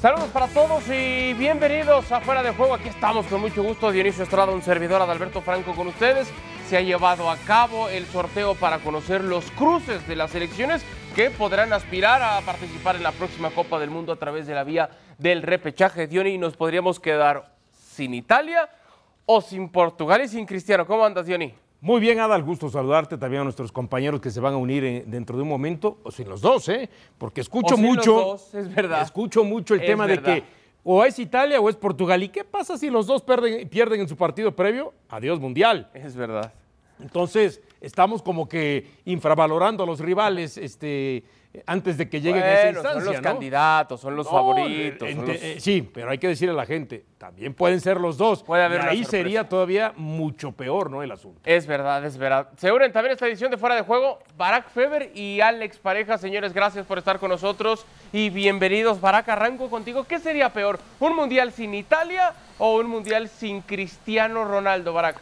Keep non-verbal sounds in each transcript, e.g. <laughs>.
Saludos para todos y bienvenidos a Fuera de Juego. Aquí estamos con mucho gusto. Dionisio Estrada, un servidor Adalberto Franco con ustedes. Se ha llevado a cabo el sorteo para conocer los cruces de las elecciones que podrán aspirar a participar en la próxima Copa del Mundo a través de la vía del repechaje. Diony, nos podríamos quedar sin Italia o sin Portugal y sin Cristiano. ¿Cómo andas, Diony? Muy bien, Adal, gusto saludarte también a nuestros compañeros que se van a unir dentro de un momento, o sin los dos, ¿eh? Porque escucho O sin los mucho, dos, es verdad. escucho mucho el Es tema verdad. de que o es Italia o es Portugal. ¿Y qué pasa si los dos pierden, pierden en su partido previo? Adiós mundial. Es verdad. Entonces, estamos como que infravalorando a los rivales este, antes de que lleguen a esa Bueno, instancia, son los ¿no? candidatos, son los No, favoritos. son los- eh, sí, pero hay que decirle a la gente, también pueden ser los dos. Puede haber y ahí sorpresa. sería todavía mucho peor, ¿no? El asunto. Es verdad, es verdad. Se unen también esta edición de Fuera de Juego Barack Feber y Alex Pareja. Señores, gracias por estar con nosotros y bienvenidos. Barack, arranco contigo. ¿Qué sería peor? ¿Un mundial sin Italia o un mundial sin Cristiano Ronaldo, Barack?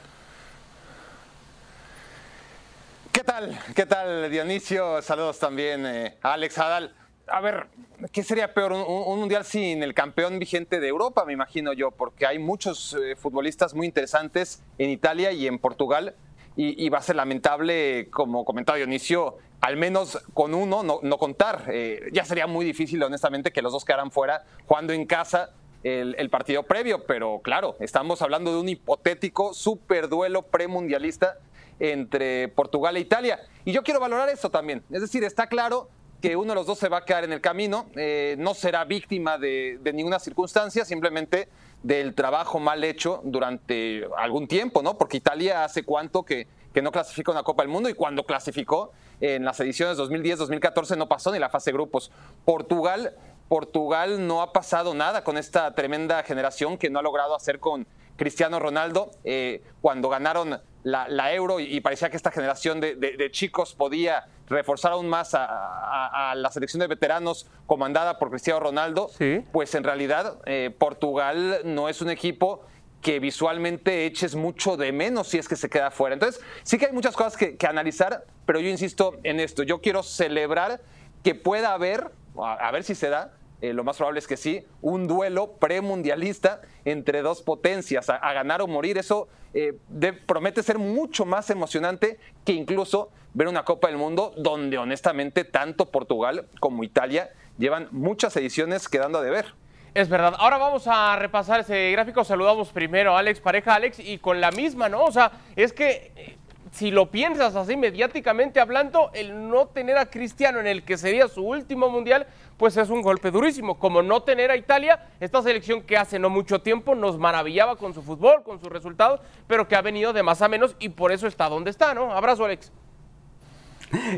¿Qué tal? ¿Qué tal, Dionisio? Saludos también eh, Alex Adal. A ver, ¿qué sería peor? Un, un- un mundial sin el campeón vigente de Europa, me imagino yo, porque hay muchos eh, futbolistas muy interesantes en Italia y en Portugal, y, va a ser lamentable, como comentaba Dionisio, al menos con uno no, no contar. Eh, ya sería muy difícil, honestamente, que los dos quedaran fuera jugando en casa el, el partido previo, pero claro, estamos hablando de un hipotético superduelo premundialista entre Portugal e Italia. Y yo quiero valorar eso también. Es decir, está claro que uno de los dos se va a quedar en el camino, eh, no será víctima de, ninguna circunstancia, simplemente del trabajo mal hecho durante algún tiempo, ¿no? Porque Italia hace cuánto que, que no clasifica una Copa del Mundo y cuando clasificó en las ediciones 2010-2014 no pasó ni la fase de grupos. Portugal, Portugal no ha pasado nada con esta tremenda generación que no ha logrado hacer con Cristiano Ronaldo eh, cuando ganaron la, la Euro y, y parecía que esta generación de, de- de chicos podía reforzar aún más a, a- a la selección de veteranos comandada por Cristiano Ronaldo, Sí. pues en realidad eh, Portugal no es un equipo que visualmente eches mucho de menos si es que se queda fuera. Entonces, sí que hay muchas cosas que, que analizar, pero yo insisto en esto. Yo quiero celebrar que pueda haber, a, a ver si se da, eh, lo más probable es que sí, un duelo premundialista entre dos potencias, a, ganar o morir. Eso eh, de- promete ser mucho más emocionante que incluso ver una Copa del Mundo donde honestamente tanto Portugal como Italia llevan muchas ediciones quedando a deber. Es verdad. Ahora vamos a repasar ese gráfico. Saludamos primero a Alex Pareja, Alex, y con la misma, ¿no? O sea, es que eh, si lo piensas así mediáticamente hablando, el no tener a Cristiano en el que sería su último mundial, pues es un golpe durísimo. Como no tener a Italia, esta selección que hace no mucho tiempo nos maravillaba con su fútbol, con sus resultados, pero que ha venido de más a menos y por eso está donde está, ¿no? Abrazo, Alex.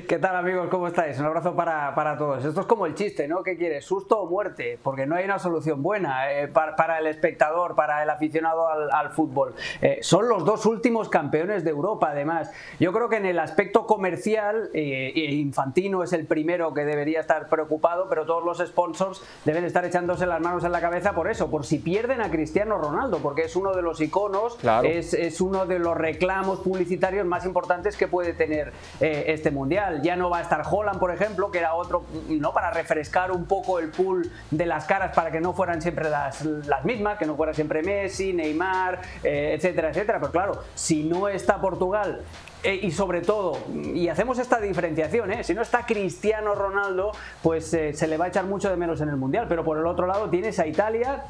¿Qué tal amigos? ¿Cómo estáis? Un abrazo para, para todos. Esto es como el chiste, ¿no? ¿Qué quieres? ¿Susto o muerte? Porque no hay una solución buena eh, para, para el espectador, para el aficionado al, al fútbol. Eh, son los dos últimos campeones de Europa, además. Yo creo que en el aspecto comercial, eh, eh, Infantino es el primero que debería estar preocupado, pero todos los sponsors deben estar echándose las manos en la cabeza por eso, por si pierden a Cristiano Ronaldo, porque es uno de los iconos, Claro. es, es uno de los reclamos publicitarios más importantes que puede tener eh, este Ya no va a estar Holland, por ejemplo, que era otro, ¿no? Para refrescar un poco el pool de las caras para que no fueran siempre las, las mismas, que no fuera siempre Messi, Neymar, eh, etcétera, etcétera. Pero claro, si no está Portugal. eh, y sobre todo, y hacemos esta diferenciación, ¿eh? si no está Cristiano Ronaldo, pues se le va a echar mucho de menos en el Mundial, pero por el otro lado tienes a Italia,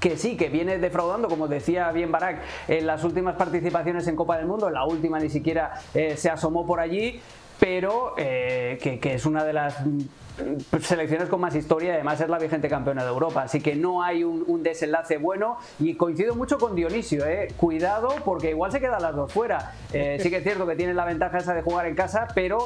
que sí, que viene defraudando, como decía bien Barak, en las últimas participaciones en Copa del Mundo, en la última ni siquiera se asomó por allí, pero eh, que, que es una de las mm, selecciones con más historia y además es la vigente campeona de Europa, así que no hay un, un desenlace bueno y coincido mucho con Dionisio, eh. cuidado porque igual se quedan las dos fuera, Eh, sí que es cierto que tienen la ventaja esa de jugar en casa, pero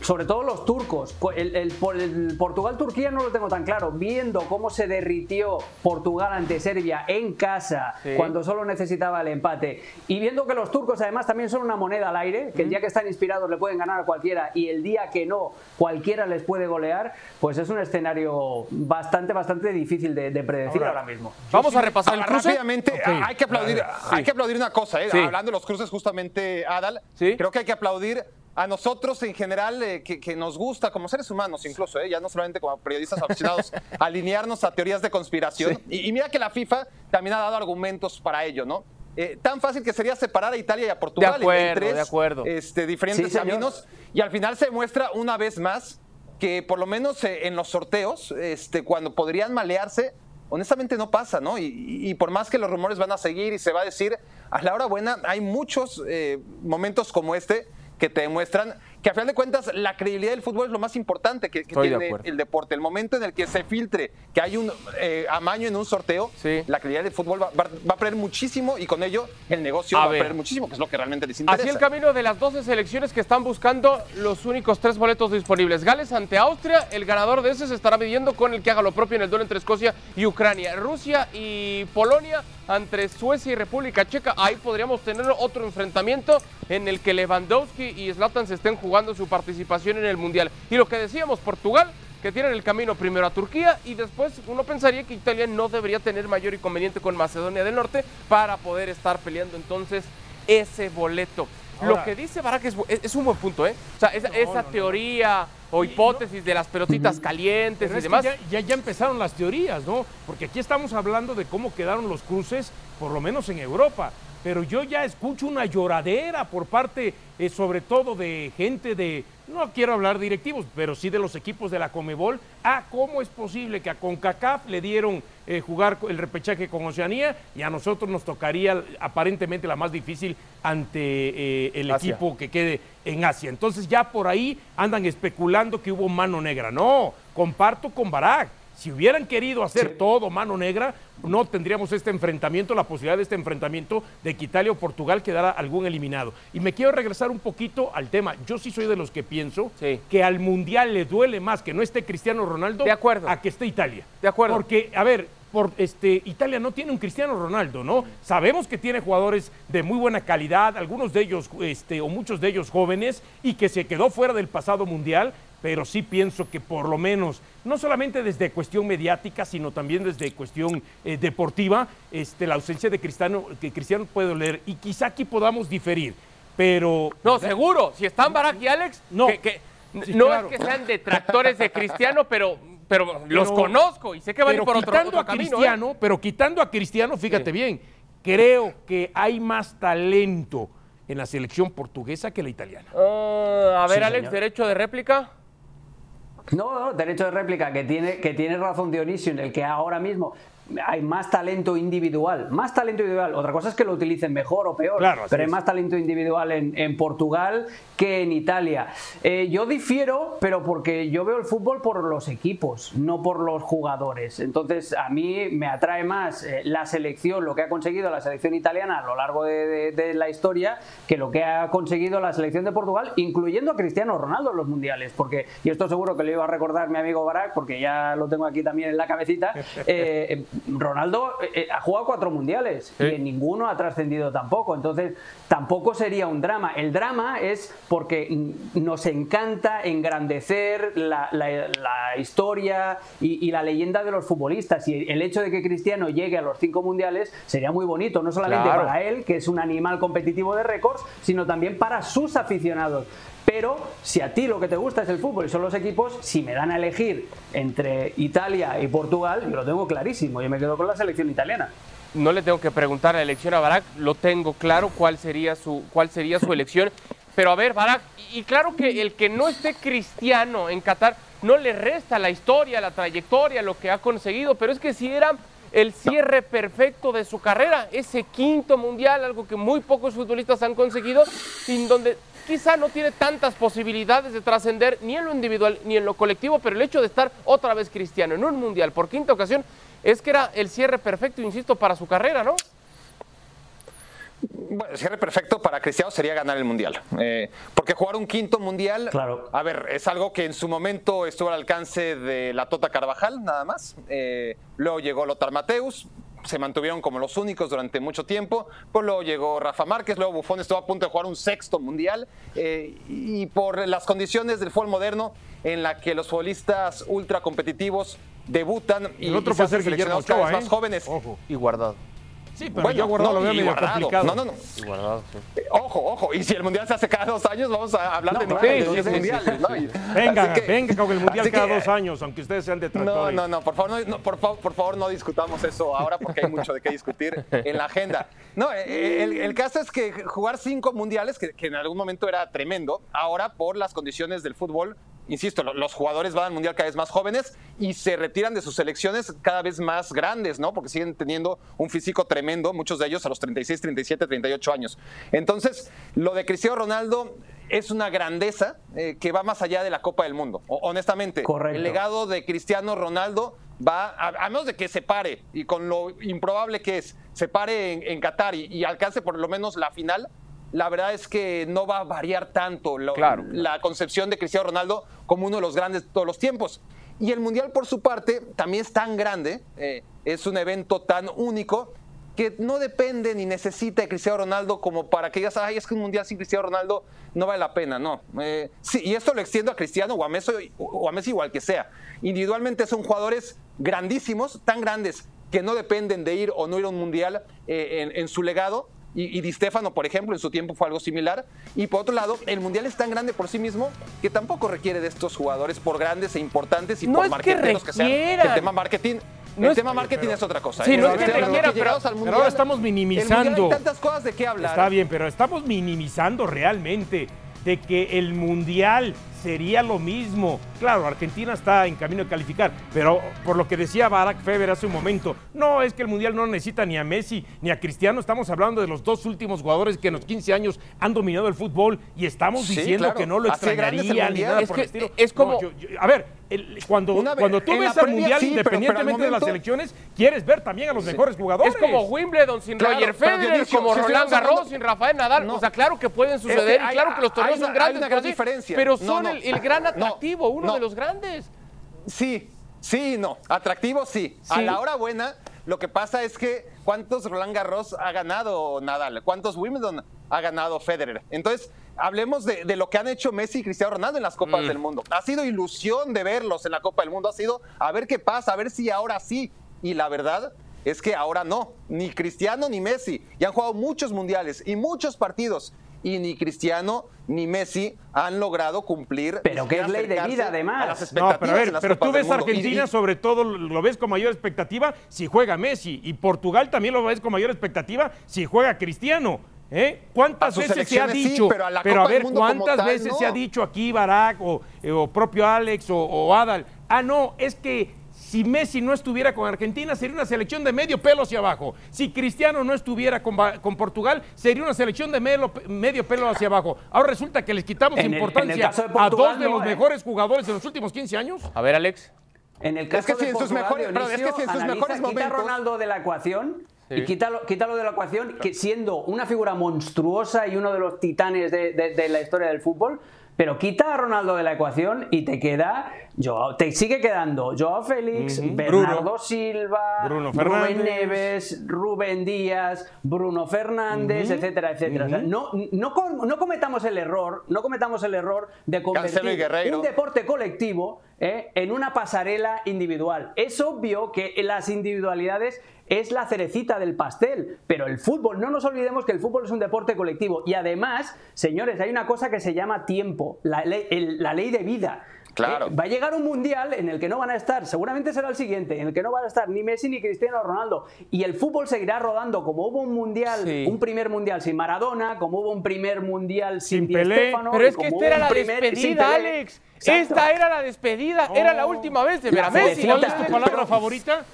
sobre todo los turcos, el, el- por- el Portugal-Turquía no lo tengo tan claro, viendo cómo se derritió Portugal ante Serbia en casa Sí. cuando solo necesitaba el empate y viendo que los turcos además también son una moneda al aire, que el día que están inspirados le pueden ganar a cualquiera y el día que no cualquiera les puede golear, pues es un escenario bastante, bastante difícil de, de predecir ahora, mismo. Vamos a repasar el Ahora, cruce. Rápidamente, ah, hay que aplaudir, hay que aplaudir una cosa, ¿eh? Sí. hablando de los cruces justamente, Adal, creo que hay que aplaudir a nosotros en general, eh, que, nos gusta como seres humanos incluso, eh, ya no solamente como periodistas aficionados, <laughs> alinearnos a teorías de conspiración. Y, mira que la FIFA también ha dado argumentos para ello, ¿no? Eh, tan fácil que sería separar a Italia y a Portugal en tres de acuerdo. Este, diferentes caminos. Y al final se muestra una vez más que por lo menos en los sorteos, este, cuando podrían malearse, honestamente no pasa, ¿no? Y, por más que los rumores van a seguir y se va a decir, a la hora buena hay muchos momentos como este que te demuestran que a final de cuentas la credibilidad del fútbol es lo más importante que, tiene el deporte. El momento en el que se filtre que hay un eh, amaño en un sorteo, la credibilidad del fútbol va, a perder muchísimo y con ello el negocio va a perder muchísimo, que es lo que realmente les interesa. Así el camino de las 12 selecciones que están buscando los únicos tres boletos disponibles. Gales ante Austria, el ganador de ese se estará midiendo con el que haga lo propio en el duelo entre Escocia y Ucrania. Rusia y Polonia entre Suecia y República Checa. Ahí podríamos tener otro enfrentamiento en el que Lewandowski y Zlatan se estén jugando su participación en el Mundial. Y lo que decíamos, Portugal, que tienen el camino primero a Turquía y después uno pensaría que Italia no debería tener mayor inconveniente con Macedonia del Norte para poder estar peleando entonces ese boleto. lo que dice Barak es, un buen punto, ¿eh? O sea, esa, teoría o hipótesis de las pelotitas calientes y demás. ya, ya, empezaron las teorías, ¿no? Porque aquí estamos hablando de cómo quedaron los cruces, por lo menos en Europa pero yo ya escucho una lloradera por parte, eh, sobre todo de gente de, no quiero hablar directivos, pero sí de los equipos de la Comebol, a cómo es posible que a CONCACAF le dieron eh, jugar el repechaje con Oceanía y a nosotros nos tocaría aparentemente la más difícil ante eh, el equipo que quede en Asia. Entonces ya por ahí andan especulando que hubo mano negra. No, comparto con Barak si hubieran querido hacer todo mano negra, no tendríamos este enfrentamiento, la posibilidad de este enfrentamiento de que Italia o Portugal quedara algún eliminado. Y me quiero regresar un poquito al tema. Yo sí soy de los que pienso que al Mundial le duele más que no esté Cristiano Ronaldo a que esté Italia. De acuerdo. Porque, a ver, por, este, Italia no tiene un Cristiano Ronaldo, ¿no? Sabemos que tiene jugadores de muy buena calidad, algunos de ellos, este, o muchos de ellos jóvenes, y que se quedó fuera del pasado mundial, pero sí pienso que por lo menos, no solamente desde cuestión mediática, sino también desde cuestión eh, deportiva, este, la ausencia de Cristiano, que Cristiano puede leer, y quizá aquí podamos diferir, pero... No, seguro, si están Barak y Alex, no, que, no es que sean detractores de Cristiano, <laughs> pero pero, los conozco y sé que van a ir por otro, otro a camino, ¿eh? Cristiano, Pero quitando a Cristiano, fíjate bien, creo que hay más talento en la selección portuguesa que la italiana. Ah, a ver, Alex, derecho de réplica. No, derecho de réplica, que tiene, que tiene razón Dionisio, en el que ahora mismo hay más talento individual, más talento individual. Otra cosa es que lo utilicen mejor o peor, pero hay más talento individual en, Portugal que en Italia. Eh, yo difiero, pero porque yo veo el fútbol por los equipos, no por los jugadores. Entonces, a mí me atrae más eh, la selección, lo que ha conseguido la selección italiana a lo largo de, la historia, que lo que ha conseguido la selección de Portugal, incluyendo a Cristiano Ronaldo en los mundiales. Porque, y esto seguro que le iba a recordar mi amigo Barak, porque ya lo tengo aquí también en la cabecita. <laughs> Eh, Ronaldo eh, eh, ha jugado cuatro mundiales y en ninguno ha trascendido tampoco. Entonces, tampoco sería un drama. El drama es porque nos encanta engrandecer la, historia y, la leyenda de los futbolistas. Y el hecho de que Cristiano llegue a los cinco mundiales sería muy bonito, no solamente para él, que es un animal competitivo de récords, sino también para sus aficionados. Pero si a ti lo que te gusta es el fútbol y son los equipos, si me dan a elegir entre Italia y Portugal, yo lo tengo clarísimo, yo me quedo con la selección italiana. No le tengo que preguntar la elección a Barak, lo tengo claro cuál sería su, cuál sería su elección. Pero a ver, Barak, y claro que el que no esté cristiano en Qatar no le resta la historia, la trayectoria, lo que ha conseguido, pero es que si era el cierre perfecto de su carrera, ese quinto mundial, algo que muy pocos futbolistas han conseguido, sin donde quizá no tiene tantas posibilidades de trascender ni en lo individual ni en lo colectivo, pero el hecho de estar otra vez cristiano en un mundial por quinta ocasión es que era el cierre perfecto, insisto, para su carrera, ¿no? Bueno, el cierre perfecto para Cristiano sería ganar el Mundial. Eh, porque jugar un quinto Mundial, claro. a ver, es algo que en su momento estuvo al alcance de la Tota Carvajal, nada más. Eh, luego llegó Lothar Mateus, se mantuvieron como los únicos durante mucho tiempo. Pues luego llegó Rafa Márquez, luego Buffon estuvo a punto de jugar un sexto mundial. Eh, y por las condiciones del fútbol moderno, en la que los futbolistas ultra competitivos debutan y, el otro y se seleccionados cada vez más jóvenes. Y guardado. Sí, pero yo guardado lo veo medio guardado. complicado. No, no, no. Y guardado, sí. Eh, Ojo, ojo. Y si el mundial se hace cada dos años, vamos a hablar No, de nueve sí, de sí, sí, mundiales, ¿no? Y- Venga, que- venga con el mundial cada que- dos años, aunque ustedes sean No, detractores. no, no, por favor, no, no, por, favor, por favor no discutamos eso ahora porque hay mucho de qué discutir en la agenda. No, eh, el, el caso es que jugar cinco mundiales, que, que en algún momento era tremendo, ahora por las condiciones del fútbol, insisto, lo- los jugadores van al mundial cada vez más jóvenes y se retiran de sus selecciones cada vez más grandes, ¿no? Porque siguen teniendo un físico tremendo, muchos de ellos a los 36, 37, 38 años. Entonces, lo de Cristiano Ronaldo es una grandeza eh, que va más allá de la Copa del Mundo. Honestamente, Correcto. el legado de Cristiano Ronaldo va, a, a menos de que se pare, y con lo improbable que es, se pare en, en Qatar y, y alcance por lo menos la final, la verdad es que no va a variar tanto lo- Claro. la concepción de Cristiano Ronaldo como uno de los grandes de todos los tiempos. Y el Mundial, por su parte, también es tan grande, eh, es un evento tan único, que no depende ni necesita de Cristiano Ronaldo como para que digas, ay, es que un Mundial sin Cristiano Ronaldo no vale la pena, no. Eh, sí, y esto lo extiendo a Cristiano o a Messi, o a Messi igual que sea. Individualmente son jugadores grandísimos, tan grandes que no dependen de ir o no ir a un Mundial eh, en, en su legado. Y, y Di Stefano, por ejemplo, en su tiempo fue algo similar. Y por otro lado, el Mundial es tan grande por sí mismo que tampoco requiere de estos jugadores por grandes e importantes y No por es que marqueteros que, sean. El tema marketing, No el es- tema marketing es otra cosa. Sí, ¿eh? no es que requiera, pero ahora estamos minimizando. Hay tantas cosas de qué hablar. Está bien, pero estamos minimizando realmente de que el mundial sería lo mismo. Claro, Argentina está en camino de calificar, pero por lo que decía Barack Feber hace un momento, no es que el mundial no necesita ni a Messi ni a Cristiano, estamos hablando de los dos últimos jugadores que en los 15 años han dominado el fútbol y estamos Sí, diciendo claro. que no lo extrañarían ni nada Es por que el estilo. es como- No, yo- yo- a ver, el- cuando, vez- cuando tú ves al mundial, sí, pero- pero al independientemente de las selecciones, quieres ver también a los mejores jugadores. Es como Wimbledon sin Claro, Roger pero Federer, como si Roland Garros sin Rafael Nadal. No. O sea, claro que pueden Es que suceder y claro que los torneos son grandes, hay una pero gran sí, diferencia. pero No, son no. El, el gran No, atractivo, uno no. de los grandes. Sí, sí y no. Atractivo, sí. A la hora buena, lo que pasa es que ¿cuántos Roland Garros ha ganado Nadal? ¿Cuántos Wimbledon ha ganado Federer? Entonces, hablemos de, de lo que han hecho Messi y Cristiano Ronaldo en las Copas Mm. del Mundo. Ha sido ilusión de verlos en la Copa del Mundo. Ha sido a ver qué pasa, a ver si ahora sí. Y la verdad es que ahora no. Ni Cristiano ni Messi. Y han jugado muchos mundiales y muchos partidos. Y ni Cristiano ni Messi han logrado cumplir. Pero que es ley de vida, además. a las No, pero a ver, en las pero tú ves Argentina, y- sobre todo, lo ves con mayor expectativa si juega Messi. Y Portugal también lo ves con mayor expectativa si juega Cristiano. ¿Eh? A ¿Cuántas veces se ha selecciones sí, dicho? pero a la a Copa del ver, Mundo ¿cuántas tal, veces no. se ha dicho aquí Barack o, eh, o propio Alex o, o Adal? Ah, no, es que si Messi no estuviera con Argentina, sería una selección de medio pelo hacia abajo. Si Cristiano no estuviera con, con Portugal, sería una selección de medio pelo hacia abajo. Ahora resulta que les quitamos En el- en el importancia a dos de no, los ¿eh? mejores jugadores de los últimos 15 años. A ver, Alex. En el Es caso que si de en sus Portugal, mejores- perdón, es que Dionisio, si en sus analiza, mejores quita momentos- Ronaldo de la ecuación Sí. y quítalo, quítalo de la ecuación, que siendo una figura monstruosa y uno de los titanes de, de- de la historia del fútbol, pero quita a Ronaldo de la ecuación y te queda, Joao- te sigue quedando Joao Félix, Bernardo Bruno. Silva, Bruno Rubén. Neves, Rubén Díaz, Bruno Fernández, etcétera, etcétera. O sea, no, no, com- no cometamos el error, no cometamos el error de convertir un deporte colectivo ¿eh? en una pasarela individual. Es obvio que las individualidades es la cerecita del pastel, pero el fútbol, no nos olvidemos que el fútbol es un deporte colectivo y además, señores, hay una cosa que se llama tiempo, la ley, el- la ley de vida. Claro. Eh, va a llegar un mundial en el que no van a estar, seguramente será el siguiente, en el que no van a estar ni Messi ni Cristiano Ronaldo. Y el fútbol seguirá rodando, como hubo un mundial, Sí. un primer mundial sin Maradona, como hubo un primer mundial sin, Sin Di Pelé. Stéfano, Pero es que esta era la primer- despedida. Alex. Exacto. Esta era la despedida. Era la última vez de ver a Messi. ¿Cuál es tu palabra favorita?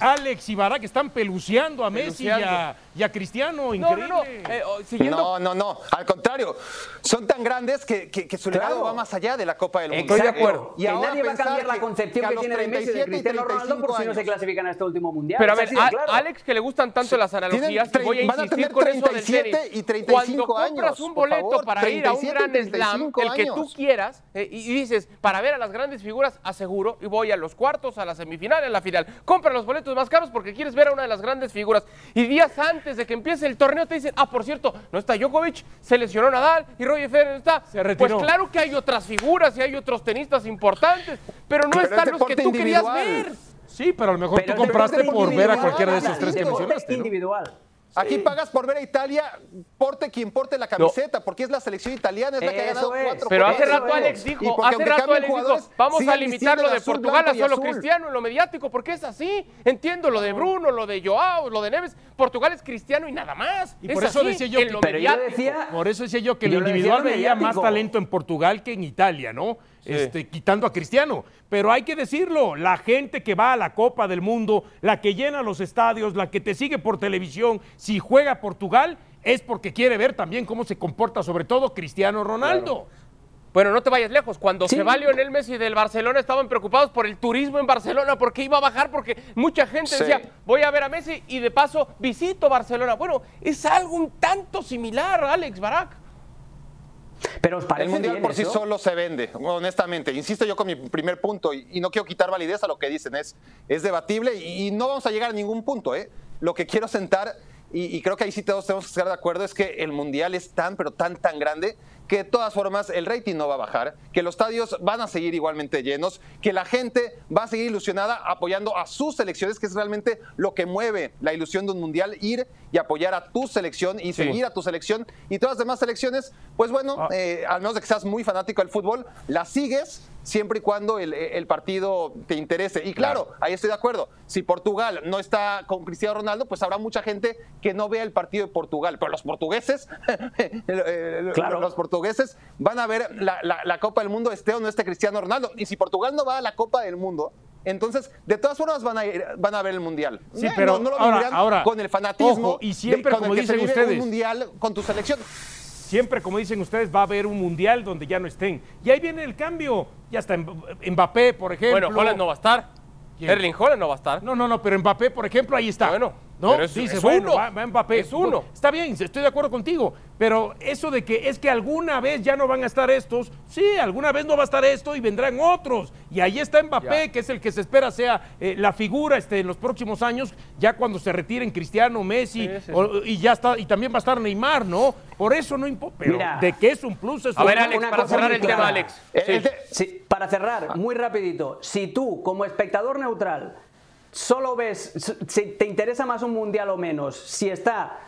Alex y Barak están peluceando a Messi y a. y a Cristiano, No, increíble. no, no. eh, oh, siguiendo No, no, no. Al contrario, son tan grandes que, que- que su legado Claro. va más allá de la Copa del Mundo. Estoy de acuerdo. Y que ahora nadie va a cambiar la concepción que tiene de Messi y de 37 Cristiano Ronaldo por 35 si no se clasifican a este último mundial. Pero a ver, a- claro. Alex, que le gustan tanto las analogías, Tienen voy a tre- van a insistir tener con eso del 37 tenis. y 35 Cuando compras años, un boleto favor, para ir a un 37 gran slam, 35 el que tú quieras, eh, y y dices, para ver a las grandes figuras, aseguro, y voy a los cuartos, a la semifinal, a la final. Compra los boletos más caros porque quieres ver a una de las grandes figuras. Y días antes de que empiece el torneo te dicen, ah, por cierto, no está Djokovic, se lesionó Nadal y Roger Federer está. Se retiró. Pues claro que hay otras figuras y hay otros tenistas importantes, pero no Pero están los que tú querías individual. ver. Sí, pero a lo mejor Pero tú es compraste por ver a individual, cualquiera de esos tres que mencionaste. ¿no? Aquí pagas por ver a Italia, porte quien porte la camiseta, porque es la selección italiana, es la que ha ganado es. cuatro Pero hace rato. Alex dijo, hace rato Alex dijo, vamos a limitar lo de azul, Portugal a solo cristiano en lo mediático, porque es así. Entiendo lo de Bruno, lo de Joao, lo de Neves. Portugal es cristiano y nada más. Y Es por eso así, decía yo que- lo decía, Por eso decía yo que lo individual veía más talento en Portugal que en Italia, ¿no? Este, quitando a Cristiano. Pero hay que decirlo, la gente que va a la Copa del Mundo, la que llena los estadios, la que te sigue por televisión, si juega Portugal, es porque quiere ver también cómo se comporta, sobre todo Cristiano Ronaldo. Bueno, no te vayas lejos. Cuando Sí. se va Lionel Messi del Barcelona, estaban preocupados por el turismo en Barcelona, porque iba a bajar, porque mucha gente Sí. decía, voy a ver a Messi y de paso visito Barcelona. Bueno, es algo un tanto similar, Alex Barak. Pero os parece El mundial bien por sí solo se vende, honestamente. Insisto yo con mi primer punto y, y no quiero quitar validez a lo que dicen. Es, es debatible y, y no vamos a llegar a ningún punto. ¿eh? Lo que quiero sentar, y, y creo que ahí sí todos tenemos que estar de acuerdo, es que el mundial es tan, pero tan, tan grande que de todas formas el rating no va a bajar, que los estadios van a seguir igualmente llenos, que la gente va a seguir ilusionada apoyando a sus selecciones, que es realmente lo que mueve la ilusión de un mundial, ir y apoyar a tu selección y seguir a tu selección y todas las demás selecciones, pues bueno, Ah. eh, al menos de que seas muy fanático del fútbol, la sigues siempre y cuando el, el partido te interese. Y claro, ahí estoy de acuerdo. Si Portugal no está con Cristiano Ronaldo, pues habrá mucha gente que no vea el partido de Portugal. Pero los portugueses, <laughs> eh, Claro. los portugueses van a ver la, la- la Copa del Mundo, esté o no esté Cristiano Ronaldo. Y si Portugal no va a la Copa del Mundo, entonces de todas formas van a, ir- van a ver el Mundial. Sí, Eh, pero no, no lo ahora- ahora, con el fanatismo ojo, y siempre, de- con como el que se vive ustedes. un Mundial con tu selección. Siempre, como dicen ustedes, va a haber un mundial donde ya no estén. Y ahí viene el cambio. Ya está Mb- Mbappé, por ejemplo. Bueno, Holland no va a estar. ¿Quién? Erling Holland no va a estar. No, no, no, pero Mbappé, por ejemplo, ahí está. Bueno, ¿no? pero es- Dice, es bueno, uno. va, va Mbappé. Es uno. Está bien, estoy de acuerdo contigo. Pero eso de que es que alguna vez ya no van a estar estos, sí, alguna vez no va a estar esto y vendrán otros. Y ahí está Mbappé, Ya. que es el que se espera sea eh, la figura este, en los próximos años, ya cuando se retiren Cristiano, Messi, Sí, sí, o- y ya está, y también va a estar Neymar, ¿no? Por eso no importa. Pero Mira. de que es un plus, es A ver, Alex, para cerrar el tema. Alex. De- Sí, para cerrar, muy rapidito, si tú como espectador neutral solo ves, si te interesa más un mundial o menos, si está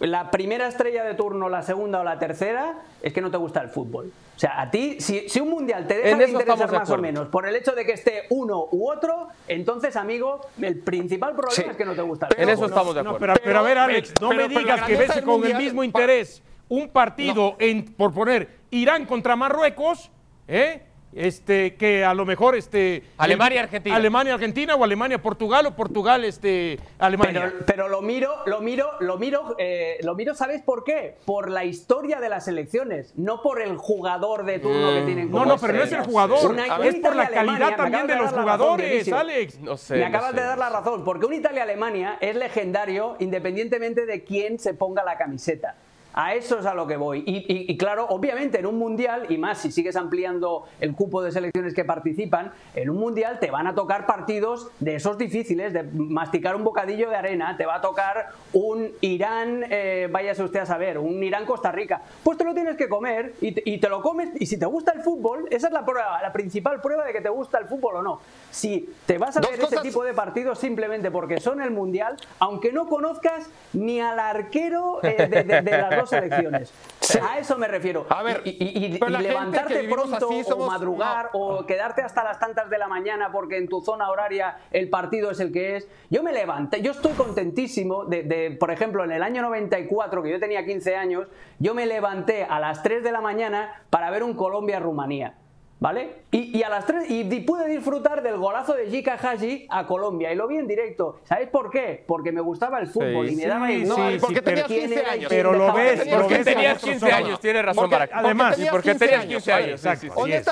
la primera estrella de turno, la segunda o la tercera, es que no te gusta el fútbol. O sea, a ti, si, si un mundial te deja En de interesar estamos de más o acuerdo. menos por el hecho de que esté uno u otro, entonces, amigo, el principal problema Sí. es que no te gusta el En eso fútbol. estamos de No, acuerdo. pero, pero a ver, Pero- Alex, no pero- me pero digas que ves con el mismo interés un partido, en, por poner, Irán contra Marruecos, ¿eh? Este, que a lo mejor este Alemania, Argentina. Alemania Argentina o Alemania Portugal o Portugal este Alemania Pero, pero lo miro, lo miro, lo miro, eh, lo miro, ¿sabes por qué? Por la historia de las selecciones, no por el jugador de turno que tienen Mm. no como no pero no es el jugador Una- es por la calidad me también acabas de dar los la razón, jugadores. Alex No sé. Me no acabas sé. de dar la razón, porque un Italia-Alemania es legendario independientemente de quién se ponga la camiseta. A eso es a lo que voy. Y, y- y claro, obviamente en un mundial, y más si sigues ampliando el cupo de selecciones que participan, en un mundial te van a tocar partidos de esos difíciles, de masticar un bocadillo de arena, te va a tocar un Irán, eh, váyase usted a saber, un Irán-Costa Rica. Pues te lo tienes que comer y te, y te lo comes. Y si te gusta el fútbol, esa es la prueba, la principal prueba de que te gusta el fútbol o no. Si te vas a Dos ver cosas- ese tipo de partidos simplemente porque son el mundial, aunque no conozcas ni al arquero eh, de, de- de las dos selecciones. A eso me refiero. A ver, y, levantarte pronto así somos- o madrugar o quedarte hasta las tantas de la mañana porque en tu zona horaria el partido es el que es. Yo me levanté, yo estoy contentísimo de, de, por ejemplo, en el año 94, que yo tenía 15 años, yo me levanté a las 3 de la mañana para ver un Colombia-Rumanía. ¿Vale? Y, y a las 3 y di- pude disfrutar del golazo de Jika Haji a Colombia y lo vi en directo. ¿Sabéis por qué? Porque me gustaba el fútbol Sí. y me daba Sí, igual sí, porque sí, tenías quién 15 era y años. Pero lo ves. Porque ves tenías como 15 persona. años, tienes razón, Porque- Además, tenías porque 15 tenías años, 15 años.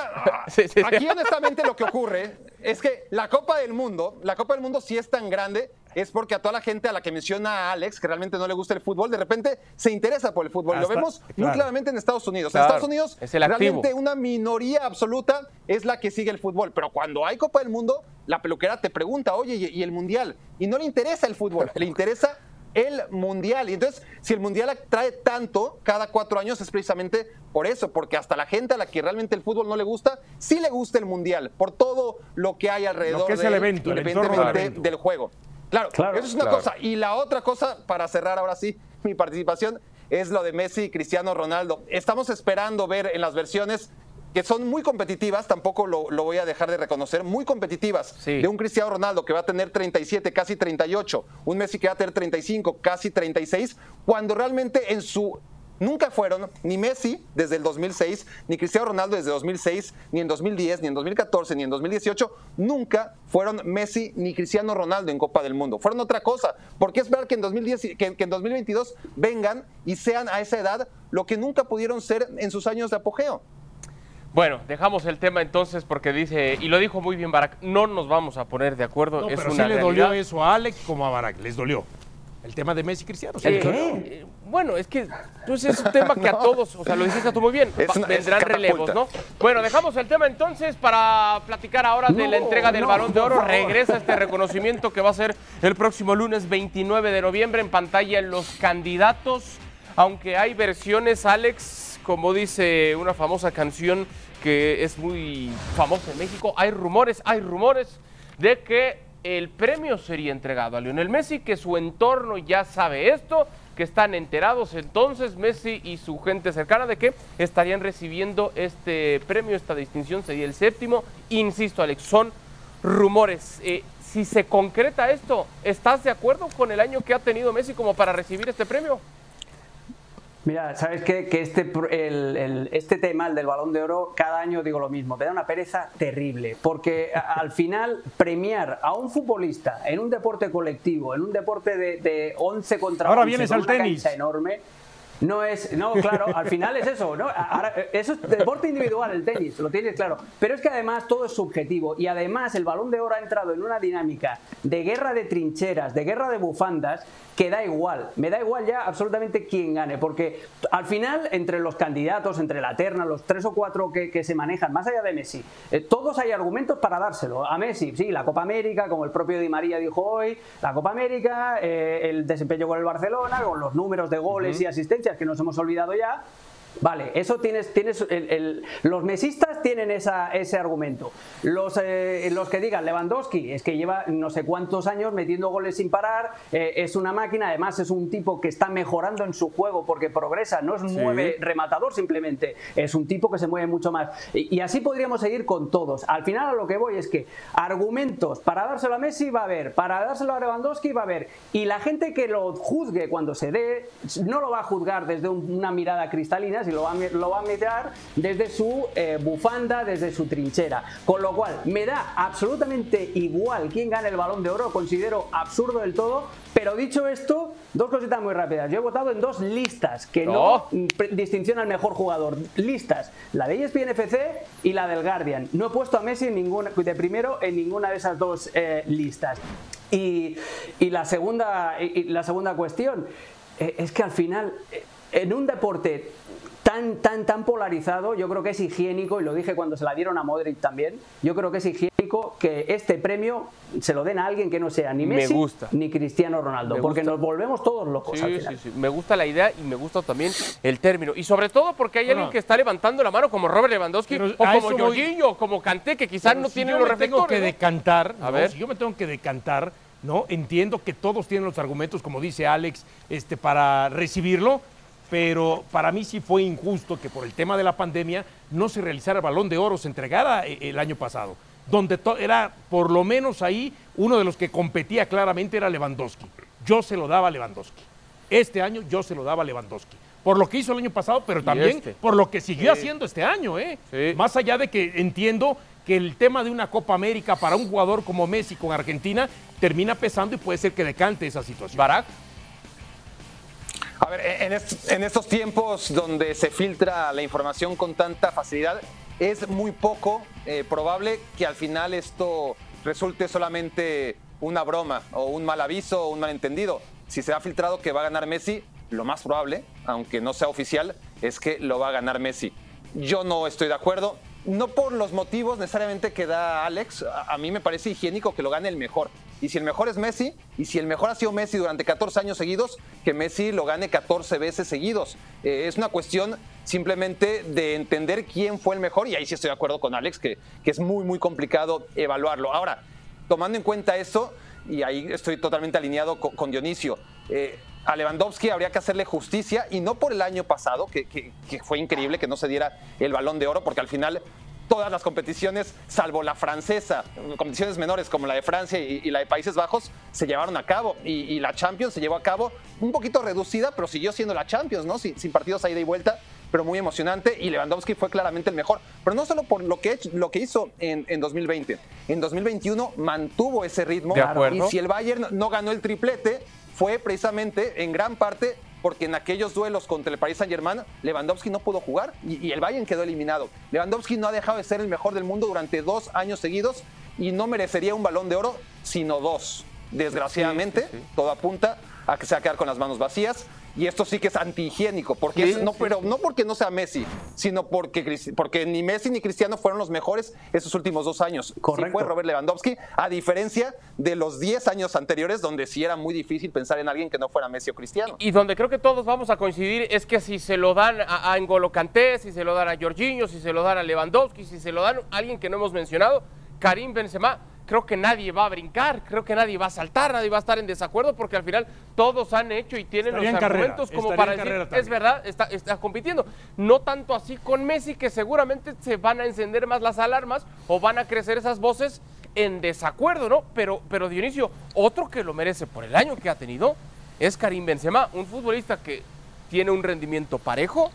Aquí honestamente lo que ocurre es que la Copa del Mundo, la Copa del Mundo sí es tan grande, es porque a toda la gente a la que menciona a Alex, que realmente no le gusta el fútbol, de repente se interesa por el fútbol. lo Hasta- vemos muy claramente en Estados Unidos. Claro, en Estados Unidos es activo. realmente una minoría absoluta es la que sigue el fútbol. Pero cuando hay Copa del Mundo, la peluquera te pregunta, oye, ¿y y el Mundial? Y no le interesa el fútbol, le interesa el Mundial. Y entonces, si el Mundial atrae tanto cada cuatro años, es precisamente por eso, porque hasta la gente a la que realmente el fútbol no le gusta, sí le gusta el Mundial, por todo lo que hay alrededor Lo que es de el él, evento, el independientemente entorno del evento. del juego. Claro, Claro. eso es una Claro. cosa. Y la otra cosa, para cerrar ahora sí mi participación, es lo de Messi y Cristiano Ronaldo. Estamos esperando ver en las versiones que son muy competitivas, tampoco lo, lo voy a dejar de reconocer, muy competitivas, Sí. de un Cristiano Ronaldo que va a tener 37, casi 38, un Messi que va a tener 35, casi 36, cuando realmente en su... Nunca fueron ni Messi desde el 2006, ni Cristiano Ronaldo desde 2006, ni en 2010, ni en 2014, ni en 2018. Nunca fueron Messi ni Cristiano Ronaldo en Copa del Mundo. Fueron otra cosa. ¿Por qué esperar que en, 2010, y- que, que en 2022 vengan y sean a esa edad lo que nunca pudieron ser en sus años de apogeo? Bueno, dejamos el tema entonces porque dice, y lo dijo muy bien Barak, no nos vamos a poner de acuerdo, No, es pero sí una le realidad. dolió eso a Alex como a Barak, les dolió. El tema de Messi Cristiano. sí Eh, eh, bueno, es que pues es un tema que a <laughs> todos, o sea, lo dijiste tú muy bien, una- vendrán relevos, ¿no? Bueno, dejamos el tema entonces para platicar ahora de la entrega del no, Balón de Oro. Regresa este reconocimiento que va a ser el próximo lunes 29 de noviembre en pantalla en los candidatos, aunque hay versiones, Alex, como dice una famosa canción que es muy famosa en México, hay rumores, hay rumores de que el premio sería entregado a Lionel Messi, que su entorno ya sabe esto, que están enterados entonces Messi y su gente cercana de que estarían recibiendo este premio, esta distinción sería el séptimo. Insisto, Alex, son rumores. Eh, si se concreta esto, ¿estás de acuerdo con el año que ha tenido Messi como para recibir este premio? Mira, sabes qué? que este, el- el- este tema, el del balón de oro, cada año digo lo mismo, me da una pereza terrible, porque al final premiar a un futbolista en un deporte colectivo, en un deporte de, de 11 contra Ahora 11, vienes con al una tenis. cancha enorme, no es, no, claro, al final es eso, ¿no? Ahora, eso es deporte individual, el tenis, lo tienes claro. Pero es que además todo es subjetivo y además el balón de oro ha entrado en una dinámica de guerra de trincheras, de guerra de bufandas, que da igual, me da igual ya absolutamente quién gane, porque al final entre los candidatos, entre la terna, los tres o cuatro que, que se manejan, más allá de Messi, eh, todos hay argumentos para dárselo. A Messi, sí, la Copa América, como el propio Di María dijo hoy, la Copa América, eh, el desempeño con el Barcelona, con los números de goles y asistencias que nos hemos olvidado ya. Vale, eso tienes, tienes el- el- los mesistas tienen esa, ese argumento. Los, eh, los que digan Lewandowski es que lleva no sé cuántos años metiendo goles sin parar, eh, es una máquina, además es un tipo que está mejorando en su juego porque progresa, no es un nueve rematador simplemente, es un tipo que se mueve mucho más. Y, y así podríamos seguir con todos. Al final a lo que voy es que argumentos para dárselo a Messi va a haber, para dárselo a Lewandowski va a haber, y la gente que lo juzgue cuando se dé, no lo va a juzgar desde un- una mirada cristalina, sino lo va a, mi- lo va a mirar desde su eh, bufanda, desde su trinchera. Con lo cual, me da absolutamente igual quién gane el balón de oro, considero absurdo del todo, pero dicho esto, dos cositas muy rápidas. Yo he votado en dos listas que no, Oh. mm, pre- distinción al mejor jugador. Listas, la de ESPN FC y la del Guardian. No he puesto a Messi en ninguna, de primero en ninguna de esas dos eh, listas. Y, y la, segunda, y- y la segunda cuestión eh, es que al final, en un deporte tan, tan, tan polarizado, yo creo que es higiénico, y lo dije cuando se la dieron a Modric también, yo creo que es higiénico que este premio se lo den a alguien que no sea ni Me Messi gusta. ni Cristiano Ronaldo, Me porque gusta. nos volvemos todos locos al Sí, final. sí, sí. Me gusta la idea y me gusta también el término. Y sobre todo porque hay Bueno. alguien que está levantando la mano como Robert Lewandowski Pero o a como voy. Jorginho o como Kanté, que quizás Pero no si tienen yo los me tengo reflectores. que ¿no? decantar, A ¿no? ver. si yo me tengo que decantar, ¿no? Entiendo que todos tienen los argumentos, como dice Alex, este, para recibirlo, pero para mí sí fue injusto que por el tema de la pandemia no se realizara el balón de oro, se entregara eh, el año pasado, donde era por lo menos ahí uno de los que competía claramente era Lewandowski. Yo se lo daba a Lewandowski. Este año yo se lo daba a Lewandowski. Por lo que hizo el año pasado, pero también este. por lo que siguió Sí. haciendo este año, ¿eh? Sí. Más allá de que entiendo que el tema de una Copa América para un jugador como Messi con Argentina termina pesando y puede ser que decante esa situación. Barak. A ver, en, est- en estos tiempos donde se filtra la información con tanta facilidad, es muy poco eh, probable que al final esto resulte solamente una broma o un mal aviso o un malentendido. Si se ha filtrado que va a ganar Messi, lo más probable, aunque no sea oficial, es que lo va a ganar Messi. Yo no estoy de acuerdo, no por los motivos necesariamente que da Alex, a, a mí me parece higiénico que lo gane el mejor. Y si el mejor es Messi, y si el mejor ha sido Messi durante 14 años seguidos, que Messi lo gane 14 veces seguidos. Eh, es una cuestión simplemente de entender quién fue el mejor, y ahí sí estoy de acuerdo con Alex, que, que es muy, muy complicado evaluarlo. Ahora, tomando en cuenta eso, y ahí estoy totalmente alineado con, con Dionisio, eh, a Lewandowski habría que hacerle justicia, y no por el año pasado, que, que- que fue increíble que no se diera el balón de oro, porque al final todas las competiciones, salvo la francesa, competiciones menores como la de Francia y, y la de Países Bajos, se llevaron a cabo. Y, y la Champions se llevó a cabo un poquito reducida, pero siguió siendo la Champions, ¿no? Sin, sin partidos a ida y vuelta, pero muy emocionante. Y Lewandowski fue claramente el mejor. Pero no solo por lo que, lo que hizo en, en 2020. En 2021 mantuvo ese ritmo. De acuerdo. Y si el Bayern no ganó el triplete, fue precisamente en gran parte porque en aquellos duelos contra el Paris Saint-Germain, Lewandowski no pudo jugar y, y el Bayern quedó eliminado. Lewandowski no ha dejado de ser el mejor del mundo durante dos años seguidos y no merecería un balón de oro, sino dos. Desgraciadamente, Sí, sí, sí. todo apunta a que se va a quedar con las manos vacías. Y esto sí que es antihigiénico, porque Sí, es- no, sí, pero sí. no porque no sea Messi, sino porque, porque ni Messi ni Cristiano fueron los mejores estos últimos dos años. Sí Correcto. fue Robert Lewandowski, a diferencia de los 10 años anteriores, donde sí era muy difícil pensar en alguien que no fuera Messi o Cristiano. Y donde creo que todos vamos a coincidir es que si se lo dan a, a N'Golo Kanté, si se lo dan a Jorginho, si se lo dan a Lewandowski, si se lo dan a alguien que no hemos mencionado, Karim Benzema, creo que nadie va a brincar, creo que nadie va a saltar, nadie va a estar en desacuerdo porque al final todos han hecho y tienen Estaría los carrera, argumentos como para decir, es también". verdad, está, está compitiendo. No tanto así con Messi que seguramente se van a encender más las alarmas o van a crecer esas voces en desacuerdo, ¿no? Pero, pero Dionisio, otro que lo merece por el año que ha tenido es Karim Benzema, un futbolista que tiene un rendimiento parejo,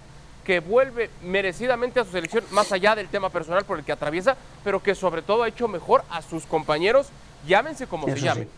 que vuelve merecidamente a su selección, más allá del tema personal por el que atraviesa, pero que sobre todo ha hecho mejor a sus compañeros, llámense como se Eso llamen. Sí,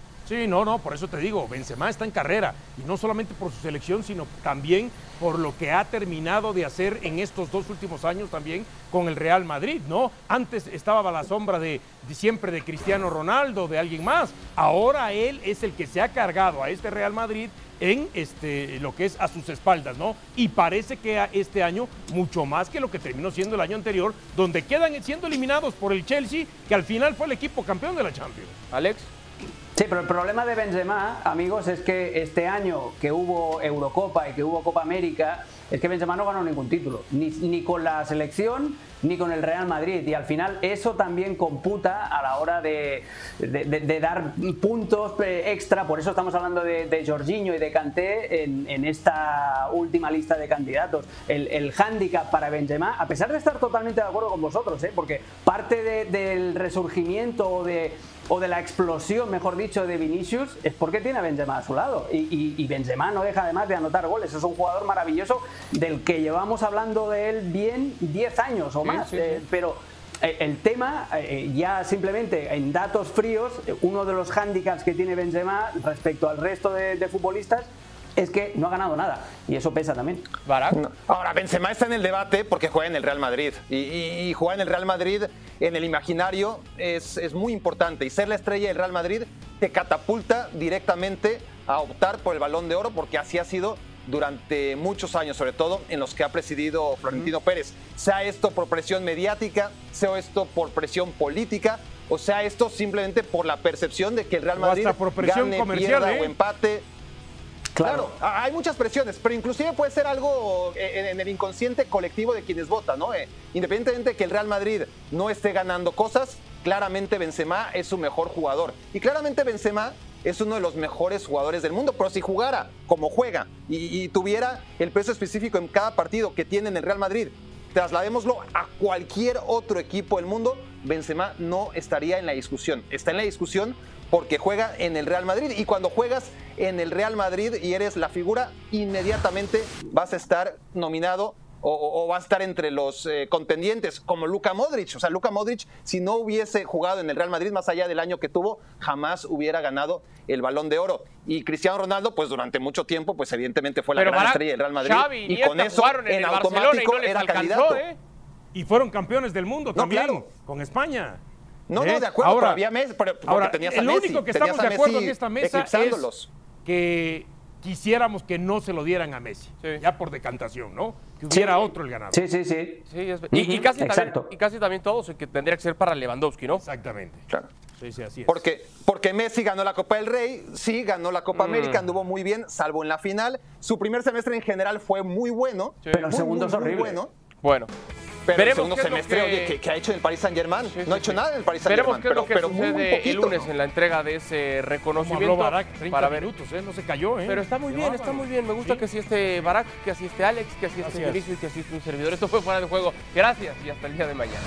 no, no, por eso te digo, Benzema está en carrera y no solamente por su selección, sino también por lo que ha terminado de hacer en estos dos últimos años también con el Real Madrid, ¿no? Antes estaba a la sombra de, de siempre de Cristiano Ronaldo, de alguien más. Ahora él es el que se ha cargado a este Real Madrid en este, lo que es a sus espaldas, ¿no? Y parece que a este año mucho más que lo que terminó siendo el año anterior, donde quedan siendo eliminados por el Chelsea, que al final fue el equipo campeón de la Champions. Alex. Sí, pero el problema de Benzema, amigos, es que este año que hubo Eurocopa y que hubo Copa América, es que Benzema no ganó ningún título, ni, con la selección ni con el Real Madrid. Y al final eso también computa a la hora de, dar puntos eh, extra. Por eso estamos hablando de, Jorginho y de Kanté en, esta última lista de candidatos. El, el hándicap para Benzema, a pesar de estar totalmente de acuerdo con vosotros, ¿eh? porque parte de- del resurgimiento de o de la explosión, mejor dicho, de Vinicius, es porque tiene a Benzema a su lado. Y, y- y Benzema no deja además de anotar goles. Es un jugador maravilloso del que llevamos hablando de él bien 10 años o Sí, más. sí, Eh, pero eh, el tema, eh, ya simplemente en datos fríos, uno de los hándicaps que tiene Benzema respecto al resto de, de futbolistas es que no ha ganado nada. Y eso pesa también. Barak. No. Ahora, Benzema está en el debate porque juega en el Real Madrid. Y, y- y jugar en el Real Madrid, en el imaginario, es, es muy importante. Y ser la estrella del Real Madrid te catapulta directamente a optar por el balón de oro porque así ha sido durante muchos años, sobre todo en los que ha presidido Florentino Pérez. Sea esto por presión mediática, sea esto por presión política, o sea esto simplemente por la percepción de que el Real O hasta Madrid por presión gane, comercial, pierda ¿eh? o empate. Claro. Hay muchas presiones, pero inclusive puede ser algo eh, en, en el inconsciente colectivo de quienes votan, ¿no? Eh, independientemente de que el Real Madrid no esté ganando cosas, claramente Benzema es su mejor jugador. Y claramente Benzema es uno de los mejores jugadores del mundo, pero si jugara como juega y, y tuviera el peso específico en cada partido que tiene en el Real Madrid, trasladémoslo a cualquier otro equipo del mundo, Benzema no estaría en la discusión. Está en la discusión porque juega en el Real Madrid y cuando juegas en el Real Madrid y eres la figura, inmediatamente vas a estar nominado o, o- o vas a estar entre los eh, contendientes como Luka Modric. O sea, Luka Modric, si no hubiese jugado en el Real Madrid más allá del año que tuvo, jamás hubiera ganado el Balón de Oro. Y Cristiano Ronaldo, pues durante mucho tiempo, pues evidentemente fue la Pero gran estrella del Real Madrid. Xavi y con eso, en automático, no era alcanzó, candidato. ¿eh? Y fueron campeones del mundo No, también, claro. con España. No, ¿Eh? no, de acuerdo, Ahora, pero había Messi, pero- porque ahora, tenías a el Messi, único que estamos de acuerdo Messi en esta mesa es que quisiéramos que no se lo dieran a Messi, Sí. ya por decantación, ¿no? Que hubiera otro el ganador. Sí, sí, sí. Sí, es- y, casi también, exacto. y casi también todos que tendría que ser para Lewandowski, ¿no? Exactamente. Claro. Sí, sí, así es. Porque, porque Messi ganó la Copa del Rey, sí, ganó la Copa Mm. América, anduvo muy bien, salvo en la final. Su primer semestre en general fue muy bueno. Sí. Pero el muy, segundo muy, es muy horrible. bueno. Bueno, Pero Veremos el segundo qué es lo semestre, que- oye, ¿qué, qué ha hecho en el Paris Saint Germain? Sí, no sí, ha hecho sí. nada en el Paris Saint veremos Germain. qué es lo pero, que pero muy, muy sucede el poquito, lunes ¿no? en la entrega de ese Como habló reconocimiento. Barak, 30 para ver. minutos, ¿eh? No se cayó, ¿eh? Pero está muy Qué bien, está bárbaro. muy bien. Me gusta Sí. que así esté Barak, que así esté Alex, que así esté Así es. Y que así esté un servidor. Esto fue fuera de juego. Gracias y hasta el día de mañana.